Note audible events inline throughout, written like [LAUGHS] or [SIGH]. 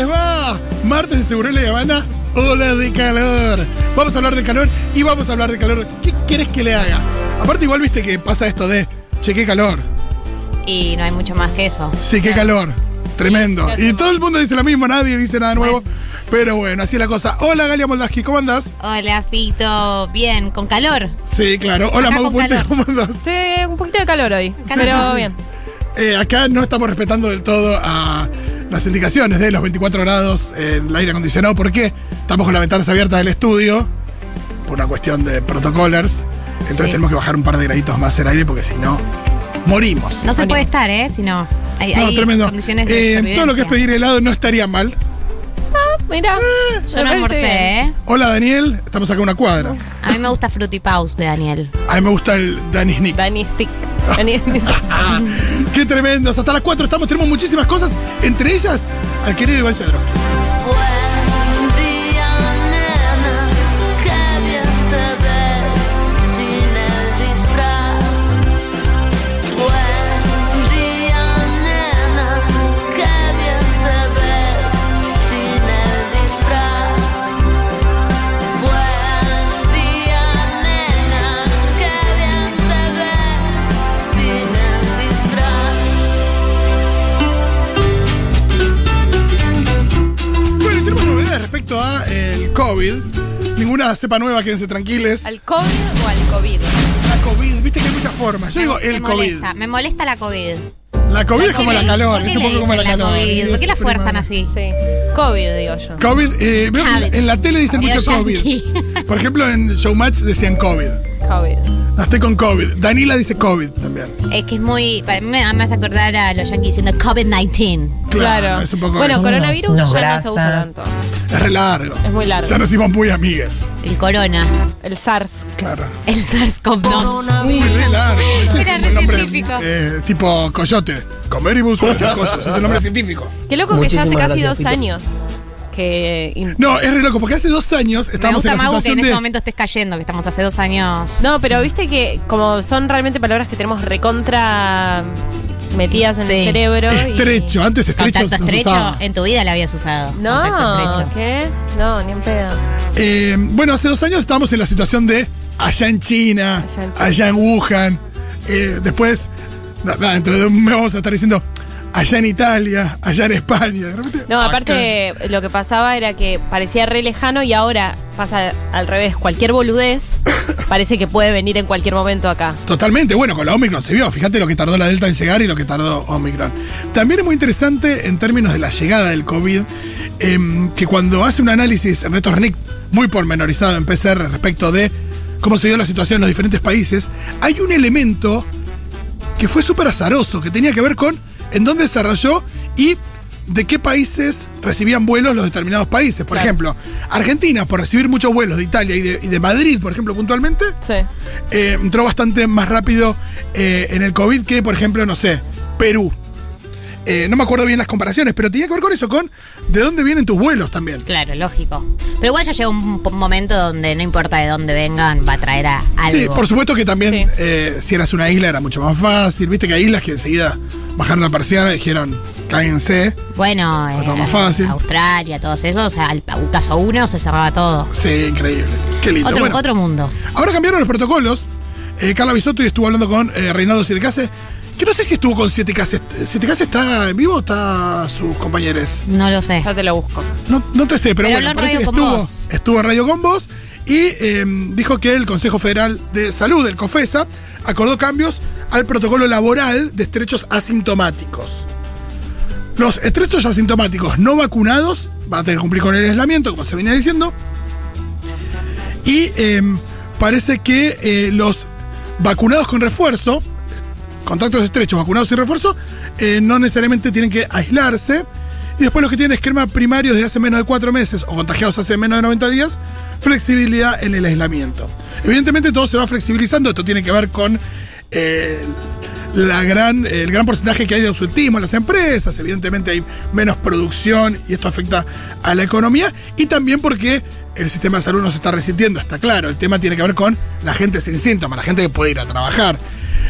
les va? Martes de Seguro La Habana, ola de calor. Vamos a hablar de calor y vamos a hablar de calor. ¿Qué querés que le haga? Aparte, igual viste que pasa esto de, che, qué calor. Y no hay mucho más que eso. Sí, qué calor. Tremendo. Y todo el mundo dice lo mismo, nadie dice nada nuevo. Pero bueno, así es la cosa. Hola, Galia Moldaski, ¿cómo andás? Hola, Fito. Bien, con calor. Sí, claro. Hola, Acá Mau Puente, calor. ¿cómo andás? Sí, un poquito de calor hoy. Sí, pero sí, sí. bien. Eh, acá no estamos respetando del todo a las indicaciones de los 24 grados en el aire acondicionado. ¿Por qué? Estamos con las ventanas abiertas del estudio por una cuestión de protocolers. Entonces Sí. tenemos que bajar un par de graditos más el aire porque si no, morimos. No se puede estar, ¿eh? Si no. Hay, No, hay tremendo. condiciones de Eh, todo lo que es pedir helado no estaría mal. Mira, Yo no almorcé, ¿eh? Hola Daniel, estamos acá a una cuadra. A mí me gusta Fruity Paus de Daniel. A mí me gusta el Danny Snick. Dani Stick. [LAUGHS] Dani Ah, [LAUGHS] ¡Qué tremendos! Hasta las 4 estamos, tenemos muchísimas cosas, entre ellas al querido Iván Cedro. COVID. Ninguna cepa nueva, quédense tranquiles. ¿Al COVID o al COVID? La COVID, viste que hay muchas formas. Yo digo Me- el me COVID. molesta, Me molesta la COVID. La COVID es como la calor, ¿Por qué es un poco como la calor. COVID? ¿Por qué la fuerzan así? Sí. COVID, digo yo. COVID, eh, veo que COVID. en la tele dicen mucho COVID. Por ejemplo, en Showmatch decían COVID. COVID. No estoy con COVID. Danila dice COVID también. Es que es muy. Para mí me hace acordar a los yankees diciendo COVID-19. Claro. Es un poco bueno, eso. coronavirus No, ya no se usa tanto. Es re largo. Es muy largo. Ya nos hicimos muy amigues. El corona. El SARS. Claro. El SARS-CoV-2. Uy, re largo. Ese Era es re un nombre científico. eh, tipo coyote. Comeribus, cualquier cosa. Ese es el nombre científico. Qué loco que ya hace casi gracias, dos años que... No, es re loco, porque hace dos años Me estábamos gusta, en la Mau, que en situación este de. momento estés cayendo, que estamos hace dos años. No, pero viste que como son realmente palabras que tenemos recontra metidas en Sí. el cerebro. y- Estrecho, antes estrecho Contacto estrecho, usaba. en tu vida la habías usado. No, estrecho. ¿qué? No, ni en pedo. Eh, bueno, hace dos años estábamos en la situación de allá en China, Allá en China. allá en Wuhan. Eh, después, dentro de un mes vamos a estar diciendo allá en Italia, allá en España. De repente, No, acá. aparte lo que pasaba era que parecía re lejano y ahora pasa al revés. Cualquier boludez [COUGHS] parece que puede venir en cualquier momento acá. Totalmente, bueno, con la Omicron se vio. Fíjate lo que tardó la Delta en llegar y lo que tardó Omicron. También es muy interesante en términos de la llegada del COVID, em, que cuando hace un análisis en Retornic muy pormenorizado en PCR respecto de cómo se dio la situación en los diferentes países, hay un elemento que fue súper azaroso, que tenía que ver con en dónde se desarrolló y de qué países recibían vuelos los determinados países. Por Claro. ejemplo, Argentina, por recibir muchos vuelos de Italia y de, y de Madrid, por ejemplo, puntualmente, Sí. eh, entró bastante más rápido eh, en el COVID que, por ejemplo, no sé, Perú. Eh, no me acuerdo bien las comparaciones, pero tenía que ver con eso, con de dónde vienen tus vuelos también. Claro, lógico. Pero igual ya llega un momento donde no importa de dónde vengan, va a traer a algo. Sí, por supuesto que también Sí. eh, si eras una isla era mucho más fácil. Viste que hay islas que enseguida bajaron la persiana y dijeron, cáguense. Bueno, Fue todo eh, más fácil. Australia, todos esos, o sea, al caso uno se cerraba todo. Sí, increíble. Qué lindo. Otro, Bueno, otro mundo. Ahora cambiaron los protocolos. Carla Bisotto y estuvo hablando con Reinaldo Sietecase. Que no sé si estuvo con Sietecase. ¿Sietecase está en vivo o está sus compañeros? No lo sé. Ya te lo busco. No, no te sé, pero, Pero bueno, parece que estuvo, vos. estuvo en Radio con vos y eh, dijo que el Consejo Federal de Salud, el COFESA, acordó cambios al protocolo laboral de estrechos asintomáticos. Los estrechos asintomáticos no vacunados van a tener que cumplir con el aislamiento, como se venía diciendo. Y eh, parece que eh, los vacunados con refuerzo, contactos estrechos, vacunados sin refuerzo, eh, no necesariamente tienen que aislarse. Y después los que tienen esquema primario desde hace menos de cuatro meses o contagiados hace menos de 90 días, flexibilidad en el aislamiento. Evidentemente todo se va flexibilizando, esto tiene que ver con eh, la gran, el gran porcentaje que hay de ausentismo en las empresas, evidentemente hay menos producción y esto afecta a la economía, y también porque el sistema de salud no se está resintiendo, está claro, el tema tiene que ver con la gente sin síntomas, la gente que puede ir a trabajar.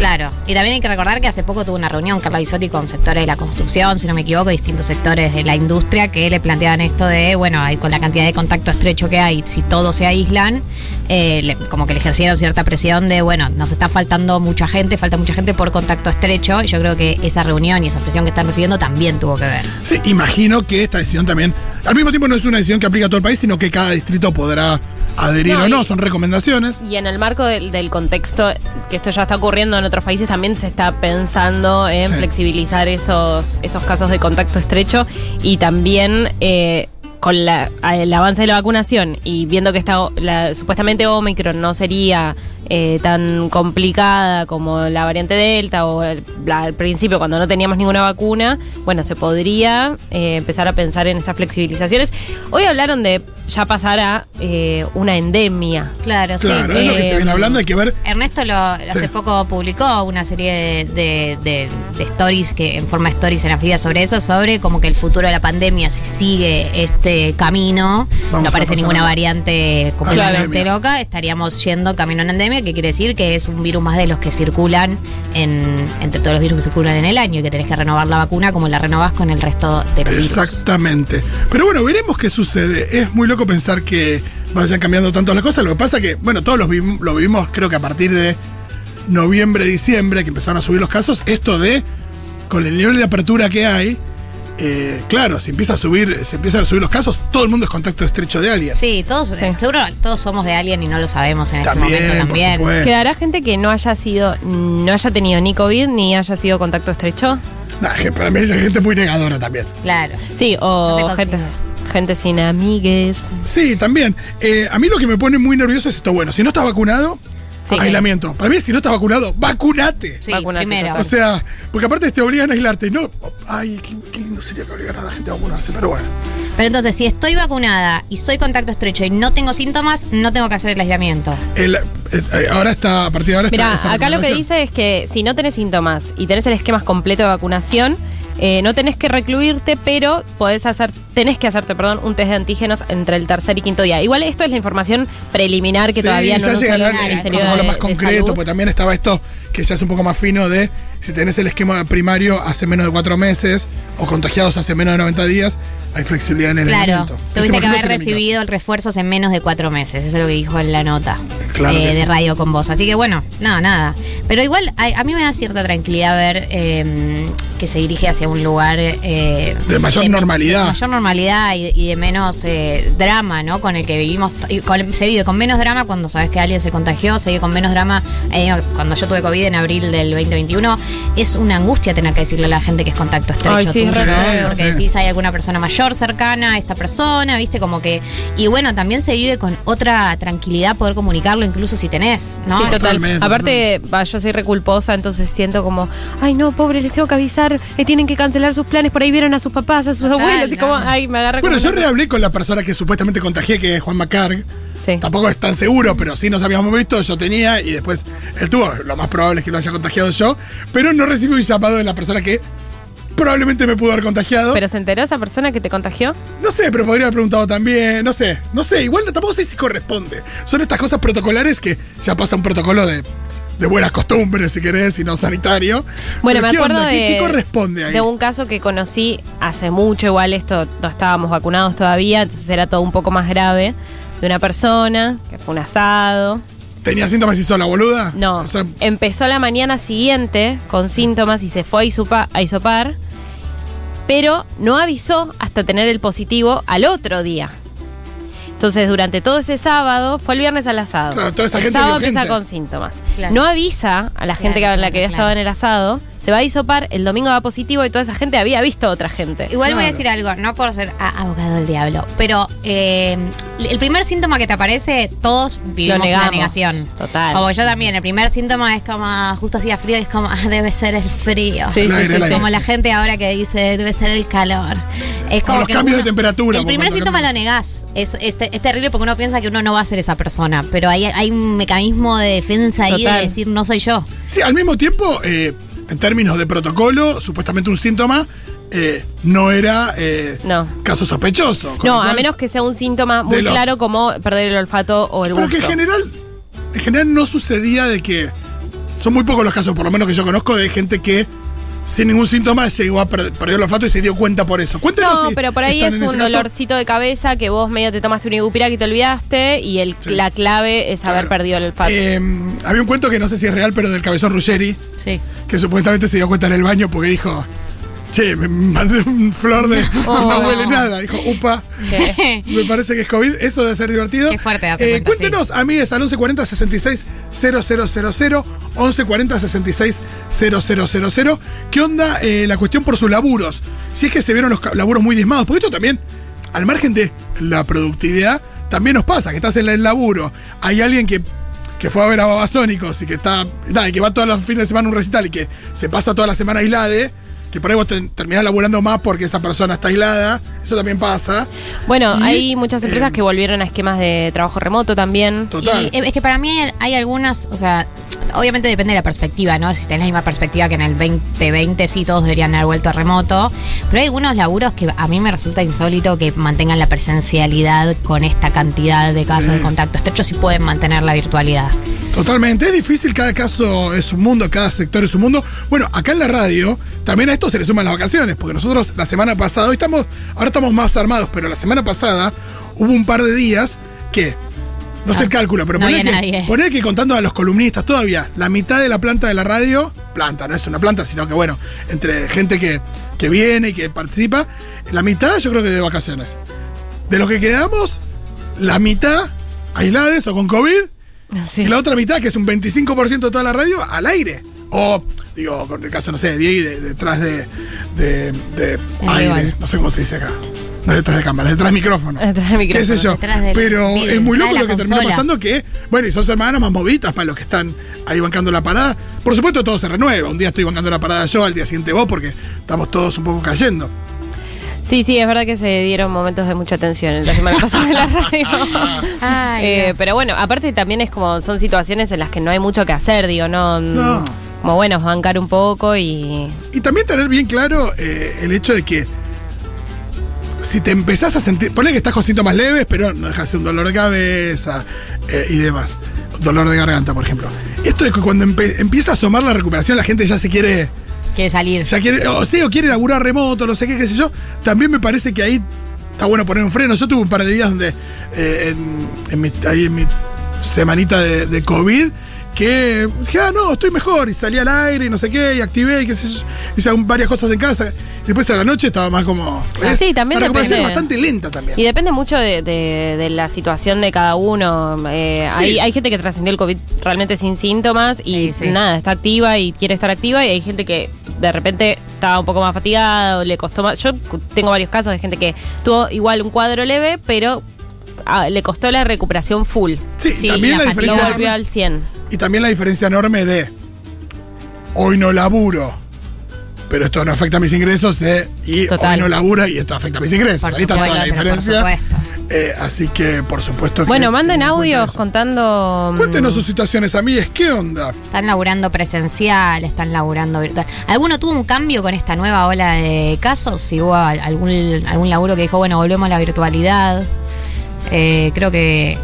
Claro, y también hay que recordar que hace poco tuvo una reunión Carla Bisotti con sectores de la construcción, si no me equivoco, distintos sectores de la industria que le planteaban esto de, bueno, con la cantidad de contacto estrecho que hay, si todos se aíslan, eh, como que le ejercieron cierta presión de, bueno, nos está faltando mucha gente, falta mucha gente por contacto estrecho, y yo creo que esa reunión y esa presión que están recibiendo también tuvo que ver. Sí, imagino que esta decisión también, al mismo tiempo no es una decisión que aplica a todo el país, sino que cada distrito podrá adherir No, o no, son recomendaciones. Y en el marco del, del contexto que esto ya está ocurriendo en otros países, también se está pensando en Sí. flexibilizar esos, esos casos de contacto estrecho y también eh, con la- el avance de la vacunación y viendo que está la, supuestamente Omicron no sería eh, tan complicada como la variante Delta o el- la- al principio cuando no teníamos ninguna vacuna, bueno, se podría eh, empezar a pensar en estas flexibilizaciones. Hoy hablaron de ya pasar a eh, una endemia. Claro, Claro, sí. es lo que se eh, viene hablando, hay que ver. Ernesto lo, hace poco publicó una serie de, de- de- de stories que en forma de stories en anfibia sobre eso, sobre como que el futuro de la pandemia, si sigue este camino, Vamos no aparece ninguna variante completamente loca, estaríamos yendo camino a una endemia, que quiere decir que es un virus más de los que circulan en, entre todos los virus que circulan en el año y que tenés que renovar la vacuna como la renovás con el resto de los virus. Exactamente. Pero bueno, veremos qué sucede. Es muy loco pensar que vayan cambiando tanto las cosas. Lo que pasa que, bueno, todos los vivim- lo vivimos creo que a partir de noviembre, diciembre, que empezaron a subir los casos. Esto de, con el nivel de apertura que hay, eh, claro, si empieza a subir, se empiezan a subir los casos, todo el mundo es contacto estrecho de alguien. Sí, todos, seguro todos somos de alguien y no lo sabemos en También, este momento también. ¿Quedará gente que no haya sido, no haya tenido ni COVID ni haya sido contacto estrecho? Nah, que para mí gente muy negadora también. Claro. Sí, No o gente sin amigues. Sí, también. Eh, a mí lo que me pone muy nervioso es esto. Bueno, si no estás vacunado, Sí. aislamiento. Para mí, si no estás vacunado, vacunate. Sí, Vacunate, primero. total. O sea, porque aparte te obligan a aislarte. No, ay, qué, qué lindo sería que obligaran a la gente a vacunarse, pero bueno. Pero entonces, si estoy vacunada y soy contacto estrecho y no tengo síntomas, no tengo que hacer el aislamiento. El- eh, ahora está, a partir de ahora está. Mira, esa acá lo que recomendación. dice es que si no tenés síntomas y tenés el esquema completo de vacunación, eh, no tenés que recluirte, pero podés hacer, tenés que hacerte, perdón, un test de antígenos entre el tercer y quinto día. Igual esto es la información preliminar que Sí, todavía no nos llegará salió del el protocolo de- más de concreto, pues también estaba esto que se hace un poco más fino de si tenés el esquema primario hace menos de cuatro meses o contagiados hace menos de 90 días, hay flexibilidad en el Claro, tuviste que haber recibido el refuerzo hace menos de cuatro meses. Eso es lo que dijo en la nota Claro eh, de sí. radio con vos. Así que bueno, nada, nada. Pero igual a, a mí me da cierta tranquilidad ver eh, que se dirige hacia un lugar eh, De mayor normalidad. de mayor normalidad y, y de menos eh, drama, ¿no? Con el que vivimos. y con- se vive con menos drama cuando sabes que alguien se contagió, se vive con menos drama. eh, cuando yo tuve COVID en abril del 2021, es una angustia tener que decirle a la gente que es contacto estrecho Ay, sí, ¿no? Porque decís hay alguna persona mayor cercana a esta persona, viste, como que. Y bueno, también se vive con otra tranquilidad poder comunicarlo, incluso si tenés, ¿no? Sí, total. Totalmente, Aparte, va, yo soy reculposa, entonces siento como, ay no, pobre, les tengo que avisar, que tienen que cancelar sus planes, por ahí vieron a sus papás, a sus Total, abuelos, y como, no. Ay, me agarra Bueno, yo rehablé con la persona que supuestamente contagié, que es Juan Macarg. Sí. Tampoco es tan seguro, pero sí nos habíamos visto, yo tenía y después él tuvo. Lo más probable es que lo haya contagiado yo, pero no recibí un llamado de la persona que probablemente me pudo haber contagiado. ¿Pero se enteró esa persona que te contagió? no sé, pero podría haber preguntado también, no sé, no sé, igual tampoco sé si corresponde. Son estas cosas protocolares que ya pasa un protocolo de, de buenas costumbres, si querés, y no sanitario. Bueno, Pero me ¿qué acuerdo onda? de, ¿Qué, qué corresponde ahí? de un caso que conocí hace mucho, igual esto no estábamos vacunados todavía, entonces era todo un poco más grave, de una persona que fue un asado. ¿Tenía síntomas y hizo la boluda? No, O sea, empezó la mañana siguiente con síntomas y se fue a, a hisopar, pero no avisó hasta tener el positivo al otro día. Entonces, durante todo ese sábado, fue el viernes al asado. Claro, toda esa el gente sábado vio empieza gente. con síntomas. Claro. No avisa a la gente Claro, que, la que había estado en el asado, se va a hisopar, el domingo va positivo y toda esa gente había visto a otra gente. Igual voy a decir algo, no por ser abogado del diablo, pero eh, el primer síntoma que te aparece, todos vivimos la negamos, negación. total. Como yo también, el primer síntoma es como, ah, justo hacía frío y es como, ah, debe ser el frío. Sí, sí, sí, sí. Como la gente ahora que dice, debe ser el calor. Es O los cambios de temperatura, El primer síntoma lo negás. Es, es, es terrible porque uno piensa que uno no va a ser esa persona, pero hay, hay un mecanismo de defensa ahí de decir, no soy yo. Sí, al mismo tiempo, eh, en términos de protocolo, supuestamente un síntoma eh, no era eh, No. caso sospechoso. No, a menos que sea un síntoma muy los- claro como perder el olfato o el Pero que gusto. en general, en general no sucedía de que son muy pocos los casos, por lo menos que yo conozco, de gente que sin ningún síntoma llegó a per- perder el olfato y se dio cuenta por eso. Cuéntenos No, si pero por ahí es un dolorcito de cabeza que vos medio te tomaste un ibupirac y te olvidaste y el, Sí. la clave es haber Claro. perdido el olfato. Eh, había un cuento que no sé si es real, pero del cabezón Ruggeri, Sí. que supuestamente se dio cuenta en el baño porque dijo, che, me mandé un flor de... [LAUGHS] Oh. no huele nada. Dijo, upa. [LAUGHS] Me parece que es COVID, eso debe ser divertido. Qué fuerte Eh, cuenta, cuéntenos, amigues, al 1140 66 000, 1140 66 000. ¿Qué onda eh, la cuestión por sus laburos? Si es que se vieron los laburos muy diezmados, porque esto también, al margen de la productividad, también nos pasa, que estás en el laburo, hay alguien que, que fue a ver a Babasónicos y que está, nada, y que va todos los fines de semana a un recital y que se pasa toda la semana aislada, que por ahí vos te- terminás laburando más porque esa persona está aislada, eso también pasa. Bueno, Y, hay muchas empresas eh, que volvieron a esquemas de trabajo remoto también. Total. Y eh, es que para mí hay, hay algunas, o sea, obviamente depende de la perspectiva, ¿no? Si tenés la misma perspectiva que en el 2020, sí, todos deberían haber vuelto a remoto. Pero hay algunos laburos que a mí me resulta insólito que mantengan la presencialidad con esta cantidad de casos Sí. de contacto estrecho si pueden mantener la virtualidad. Totalmente, es difícil, cada caso es un mundo, cada sector es un mundo. Bueno, acá en la radio también a esto se le suman las vacaciones, porque nosotros la semana pasada, hoy estamos, ahora estamos más armados, pero la semana pasada hubo un par de días que, no sé el cálculo, pero no poner que, nadie. poner que contando a los columnistas todavía, la mitad de la planta de la radio, planta, no es una planta, sino que bueno, entre gente que, que viene y que participa, la mitad yo creo que de vacaciones. De los que quedamos, la mitad aislados o con COVID, Sí. y la otra mitad, que es un 25% de toda la radio, al aire. O, digo, con el caso, no sé, de Diego, de- detrás de, de, de aire. No sé cómo se dice acá. No es detrás de cámara, es detrás de micrófono. Detrás del ¿Qué sé micrófono, yo? detrás del Pero es muy loco de lo que terminó consola. pasando que, bueno, y son semanas más movidas para los que están ahí bancando la parada. Por supuesto, todo se renueva. Un día estoy bancando la parada yo, al día siguiente vos, porque estamos todos un poco cayendo. Sí, sí, es verdad que se dieron momentos de mucha tensión en la semana [LAUGHS] pasada en la radio. Ay, Eh, no. pero bueno, aparte también es como, son situaciones en las que no hay mucho que hacer, digo, no. No. Como bueno, bancar un poco y. Y también tener bien claro eh, el hecho de que si te empezás a sentir, ponle que estás con síntomas leves, pero no dejas de un dolor de cabeza eh, y demás. Dolor de garganta, por ejemplo. Esto de que cuando empieza a asomar la recuperación, la gente ya se quiere, Quiere salir. ya quiere, o sí, o quiere laburar remoto, no sé qué, qué sé yo. También me parece que ahí está bueno poner un freno. Yo tuve un par de días donde, eh, en, en mi, ahí en mi semanita de, de COVID, que dije, ah, no, estoy mejor. Y salí al aire y no sé qué, y activé y qué sé yo. Hice varias cosas en casa. Y después a la noche estaba más como. Ah, sí, también La recuperación es bastante lenta también. Y depende mucho de, de- de la situación de cada uno. Eh, Sí. hay, hay gente que trascendió el COVID realmente sin síntomas y Sí, sí. nada, está activa y quiere estar activa. Y hay gente que de repente estaba un poco más fatigada o le costó más. Yo tengo varios casos de gente que tuvo igual un cuadro leve, pero ah, le costó la recuperación full. Sí, Sí, también la la diferencia. volvió enorme- al 100. Y también la diferencia enorme de hoy no laburo, pero esto no afecta a mis ingresos, eh, y Total. hoy no laburo y esto afecta a mis ingresos. Por Ahí está toda la pero por diferencia. supuesto. Eh, así que, por supuesto que. Bueno, manden audios contando. mm, Cuéntenos sus situaciones, amigues, ¿qué onda? Están laburando presencial, están laburando virtual. ¿Alguno tuvo un cambio con esta nueva ola de casos? Si hubo al- algún, algún laburo que dijo, bueno, volvemos a la virtualidad. Eh, creo que.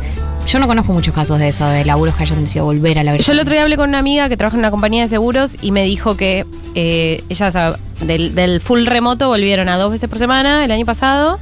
Yo no conozco muchos casos de eso, de laburos que hayan decidido volver a la Yo el otro día hablé con una amiga que trabaja en una compañía de seguros y me dijo que eh, ellas a- del, del full remoto volvieron a dos veces por semana el año pasado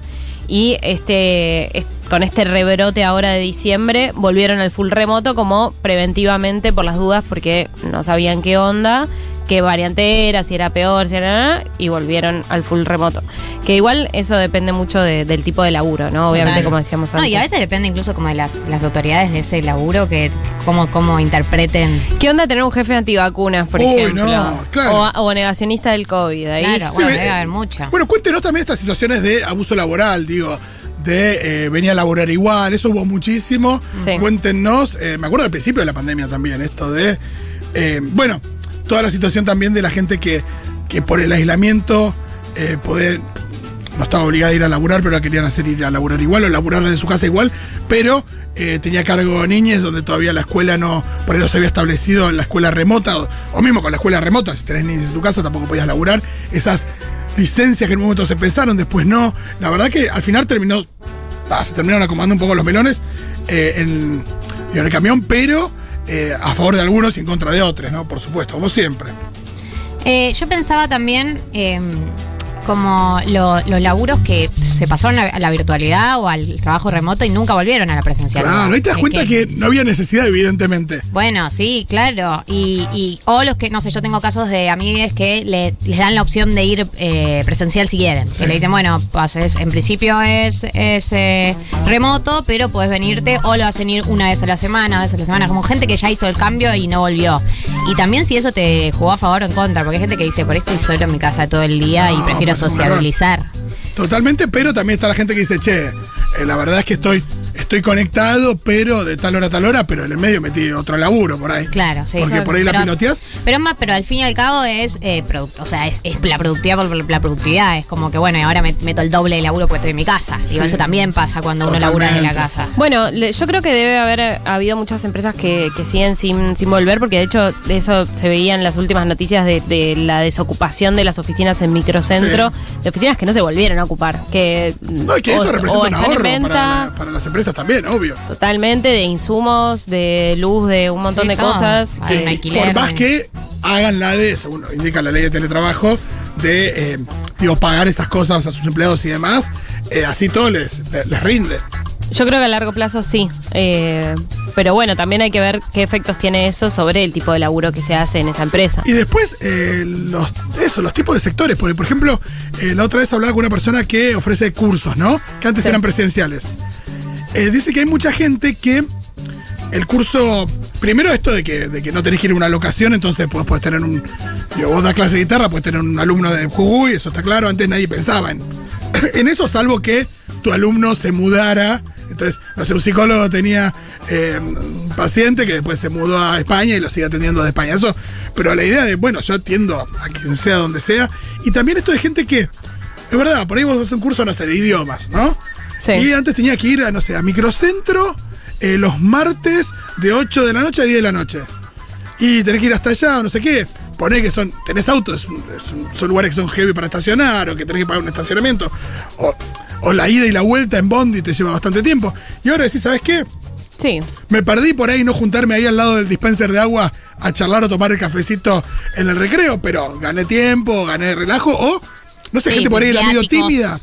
y este es- con este rebrote ahora de diciembre volvieron al full remoto como preventivamente por las dudas porque no sabían qué onda, qué variante era, si era peor, si era nada, y volvieron al full remoto. Que igual eso depende mucho de- del tipo de laburo, ¿no? Obviamente Total. como decíamos No, antes. y a veces depende incluso como de las, las autoridades de ese laburo, que cómo, cómo interpreten. ¿Qué onda tener un jefe antivacunas, por Uy, ejemplo? no, claro. o, o negacionista del COVID. Ahí Claro, Sí, bueno, ve- debe haber mucho. Bueno, cuéntenos también estas situaciones de abuso laboral, digo, de eh, venir a laborar igual, eso hubo muchísimo. Sí. Cuéntenos, eh, me acuerdo al principio de la pandemia también, esto de, eh, bueno, toda la situación también de la gente que, que por el aislamiento eh, poder, no estaba obligada a ir a laburar, pero la querían hacer ir a laburar igual o laburar desde su casa igual, pero eh, tenía cargo niñas donde todavía la escuela no, por ahí no se había establecido la escuela remota, o, mismo con la escuela remota, si tenés niñas en tu casa tampoco podías laburar, esas licencias que en un momento se pensaron, después no, la verdad que al final terminó, ah, se terminaron acomodando un poco los melones eh, en el camión, pero eh, a favor de algunos y en contra de otros, ¿no? Por supuesto, como siempre. Eh, yo pensaba también eh, como lo- los laburos que se pasaron a la virtualidad o al trabajo remoto y nunca volvieron a la presencialidad. Claro, ahí te das Es cuenta que no había necesidad, evidentemente. Bueno, sí, claro. Y, y- o los que, no sé, yo tengo casos de amigues que le- les dan la opción de ir eh, presencial si quieren. Que le dicen, bueno, pues es- en principio es, es eh, remoto, pero puedes venirte o lo hacen ir una vez a la semana, dos veces a la semana, como gente que ya hizo el cambio y no volvió. Y también si eso te jugó a favor o en contra, porque hay gente que dice, por esto estoy solo en mi casa todo el día y prefiero sociabilizar. Totalmente, pero también está la gente que dice, che, eh, la verdad es que estoy, estoy conectado, pero de tal hora a tal hora, pero en el medio metí otro laburo por ahí. Claro, sí. Porque por ahí la Pero- piloteás. Pero es más, pero al fin y al cabo es eh, producto, o sea, es, es la productividad por la productividad. Es como que bueno, y ahora me meto el doble de laburo porque estoy en mi casa. Digo, Sí. eso también pasa cuando uno labura de la casa. Bueno, yo creo que debe haber eh, habido muchas empresas que, que siguen sin, sin volver, porque de hecho eso se veía en las últimas noticias de, de la desocupación de las oficinas en microcentro, de oficinas que no se volvieron a ocupar, que No, y que o- eso o representa un en ahorro venta para, la- para las empresas también, obvio. totalmente de insumos, de luz, de un montón Sí, de todo. cosas. Sí, alquiler. por más que hagan la de, según indica la ley de teletrabajo, de eh, digo, pagar esas cosas a sus empleados y demás, eh, así todo les, les, les rinde. Yo creo que a largo plazo sí. eh, pero bueno, también hay que ver qué efectos tiene eso sobre el tipo de laburo que se hace en esa empresa. Y después, eh, los, eso, los tipos de sectores. Porque, por ejemplo, eh, la otra vez hablaba con una persona que ofrece cursos, ¿no? Que antes Sí. eran presenciales. Eh, dice que hay mucha gente que el curso. Primero, esto de que, de que no tenés que ir a una locación, entonces pues, puedes tener un. Digo, vos das clase de guitarra, puedes tener un alumno de Jujuy, eso está claro. Antes nadie pensaba en, [COUGHS] en eso, salvo que tu alumno se mudara. Entonces, no sé, un psicólogo tenía eh, un paciente que después se mudó a España y lo sigue atendiendo de España. Eso, pero la idea de, bueno, yo atiendo a quien sea donde sea. Y también esto de gente que, es verdad, por ahí vos haces un curso, no sé, de idiomas, ¿no? Sí. Y antes tenía que ir a, no sé, a microcentro eh, los martes de 8 de la noche a 10 de la noche. Y tenés que ir hasta allá, o no sé qué. Poné que son, tenés autos, son lugares que son heavy para estacionar, o que tenés que pagar un estacionamiento. O, o la ida y la vuelta en Bondi te lleva bastante tiempo. Y ahora decís, ¿sabes qué? Sí. Me perdí por ahí no juntarme ahí al lado del dispenser de agua a charlar o tomar el cafecito en el recreo, pero gané tiempo, gané relajo, o no sé, Sí, gente por ahí la medio tímida.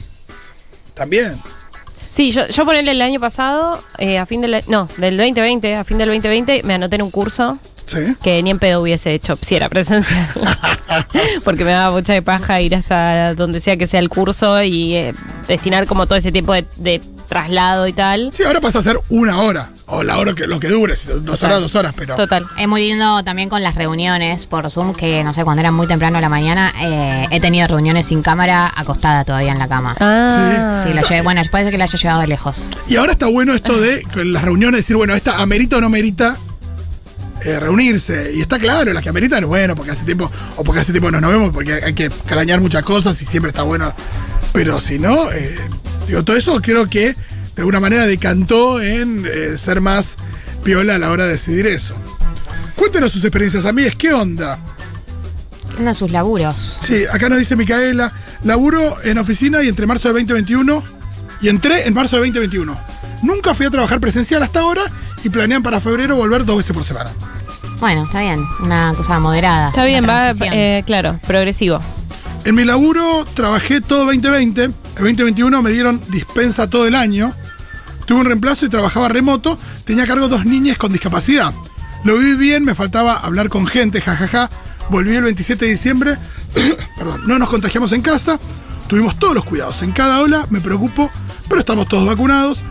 También. Sí, yo, yo ponerle el año pasado, eh, a fin del no, del 2020, a fin del 2020, me anoté en un curso Sí. que ni en pedo hubiese hecho si era presencial. [LAUGHS] Porque me daba mucha de paja ir hasta donde sea que sea el curso y eh, destinar como todo ese tiempo de, de traslado y tal. Sí, ahora pasa a ser una hora. O la hora que lo que dure, dos Total. horas, dos horas, pero. Total. Es muy lindo también con las reuniones por Zoom, que no sé, cuando era muy temprano a la mañana, eh, he tenido reuniones sin cámara acostada todavía en la cama. Ah, Sí, lo llevé, bueno, puede ser que la haya llevado de lejos. Y ahora está bueno esto de con las reuniones decir, bueno, esta amerita o no merita eh, reunirse. Y está claro, las que ameritan, bueno, porque hace tiempo, o porque hace tiempo no nos vemos, porque hay que crañar muchas cosas y siempre está bueno. Pero si no, eh, digo, todo eso creo que de alguna manera decantó en eh, ser más piola a la hora de decidir eso. Cuéntenos sus experiencias, amigas, ¿qué onda? ¿Qué onda sus laburos? Sí, acá nos dice Micaela, laburo en oficina y entre marzo de 2021 y entré en marzo de 2021. Nunca fui a trabajar presencial hasta ahora y planean para febrero volver dos veces por semana. Bueno, está bien, una cosa moderada. está bien, va, eh, claro, progresivo. En mi laburo trabajé todo 2020, en 2021 me dieron dispensa todo el año, tuve un reemplazo y trabajaba remoto, tenía a cargo dos niñas con discapacidad. Lo viví bien, me faltaba hablar con gente, jajaja. Volví el 27 de diciembre, [COUGHS] perdón, no nos contagiamos en casa, tuvimos todos los cuidados. En cada ola me preocupo, pero estamos todos vacunados.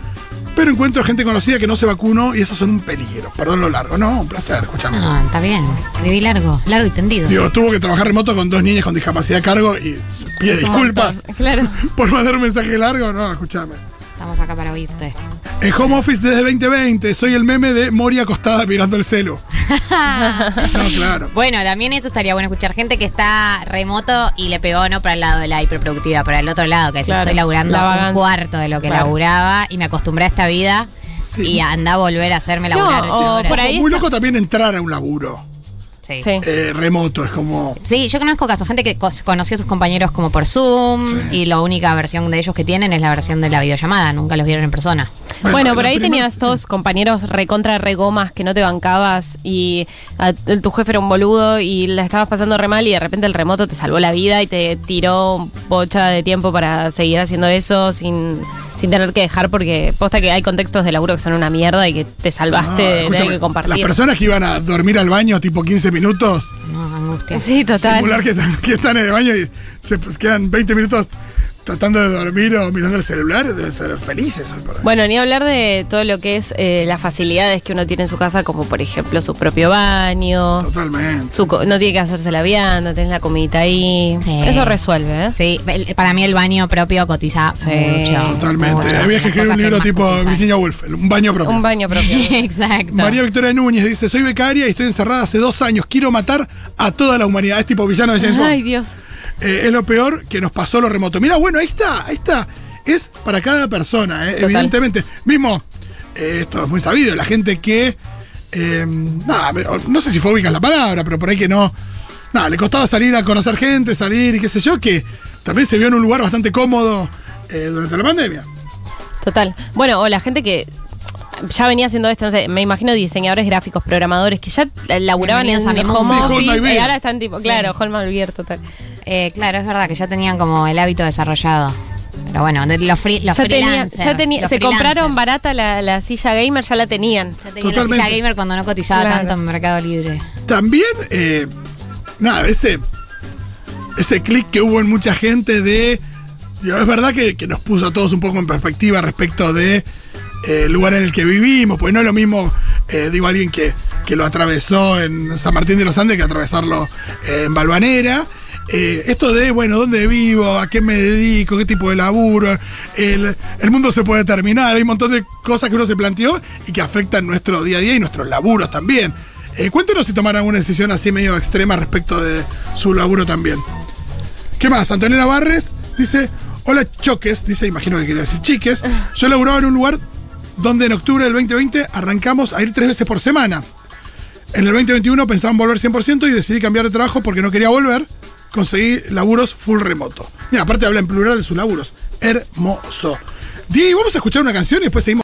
Pero encuentro gente conocida que no se vacunó y esos son un peligro. Perdón lo largo, ¿no? Un placer, escuchame. No, está bien. Escribí largo, largo y tendido. Digo, tuvo que trabajar remoto con dos niñas con discapacidad a cargo y pide disculpas Claro. [LAUGHS] por mandar un mensaje largo. No, escúchame. Estamos acá para oírte. En home office desde 2020, soy el meme de Mori acostada mirando el celu. [LAUGHS] no, claro. Bueno, también eso estaría bueno escuchar gente que está remoto y le pegó no para el lado de la hiperproductividad, para el otro lado, que si Claro, estoy laburando la un cuarto de lo que Claro. laburaba y me acostumbré a esta vida Sí. y anda a volver a hacerme No, laburar o por ahí Muy está- loco también entrar a un laburo. Sí. Sí. Sí. eh, remoto. Es como. Sí, yo conozco casos, gente que conoció a sus compañeros como por Zoom Sí. y la única versión de ellos que tienen es la versión de la videollamada, nunca los vieron en persona. Bueno, por la ahí tenías todos compañeros recontra regomas que no te bancabas y a- tu jefe era un boludo y la estabas pasando re mal y de repente el remoto te salvó la vida y te tiró bocha de tiempo para seguir haciendo eso sin, sin tener que dejar porque posta que hay contextos de laburo que son una mierda y que te salvaste Ah, de escúchame, que compartir. Las personas que iban a dormir al baño tipo 15 minutos, No, angustia. Sí, total. simular que están, que están en el baño y se pues, quedan 20 minutos tratando de dormir o mirando el celular, deben ser felices. Bueno, ni hablar de todo lo que es eh, las facilidades que uno tiene en su casa, como por ejemplo su propio baño, Totalmente. su co- no tiene que hacerse la vianda, tenés la comidita ahí. Sí. Eso resuelve, ¿eh? Sí, el- para mí el baño propio cotiza Sí. mucho. Totalmente. mucho. Había que escribir un libro tipo. Virginia Woolf, un baño propio. Un baño propio. [LAUGHS] Exacto. María Victoria Núñez dice, soy becaria y estoy encerrada hace dos años, quiero matar a toda la humanidad. Es tipo villano de James. Ay, Dios. Eh, es lo peor que nos pasó lo remoto. Mira, bueno, ahí está, ahí está. Es para cada persona, eh, evidentemente. Mismo, eh, esto es muy sabido, la gente que. nada, no sé si fóbica es la palabra, pero por ahí que no. Nada, le costaba salir a conocer gente, salir y qué sé yo, que también se vio en un lugar bastante cómodo durante la pandemia. Total. Bueno, o la gente que ya venía haciendo esto, no sé, me imagino diseñadores gráficos, programadores que ya laburaban en a mi home. Sí, office y ahora están tipo, Sí. claro, Holman Beer, total. Eh, claro, es verdad que ya tenían como el hábito desarrollado. Pero bueno, de los, free, los ya tenía, freelancers, ya tenía, los se freelancers. compraron barata la, la silla gamer, ya la tenían. Ya tenía la Totalmente. silla gamer cuando no cotizaba Claro. tanto en Mercado Libre. También, eh, nada, ese, ese clic que hubo en mucha gente de. digo, es verdad que, que nos puso a todos un poco en perspectiva respecto de eh, el lugar en el que vivimos, pues no es lo mismo, eh, digo, alguien que, que lo atravesó en San Martín de los Andes que atravesarlo eh, en Balvanera. Eh, esto de, bueno, ¿dónde vivo? ¿A qué me dedico? ¿Qué tipo de laburo? El, el mundo se puede terminar. Hay un montón de cosas que uno se planteó y que afectan nuestro día a día y nuestros laburos también. Eh, cuéntenos si tomaron alguna decisión así medio extrema respecto de su laburo también. ¿Qué más? Antonella Barres dice, hola choques, dice, imagino que quería decir chiques. Yo laburaba en un lugar donde en octubre del 2020 arrancamos a ir tres veces por semana. En el 2021 pensaba en volver 100% y decidí cambiar de trabajo porque no quería volver. Conseguí laburos full remoto. Mira, aparte habla en plural de sus laburos. Hermoso. Di, vamos a escuchar una canción y después seguimos.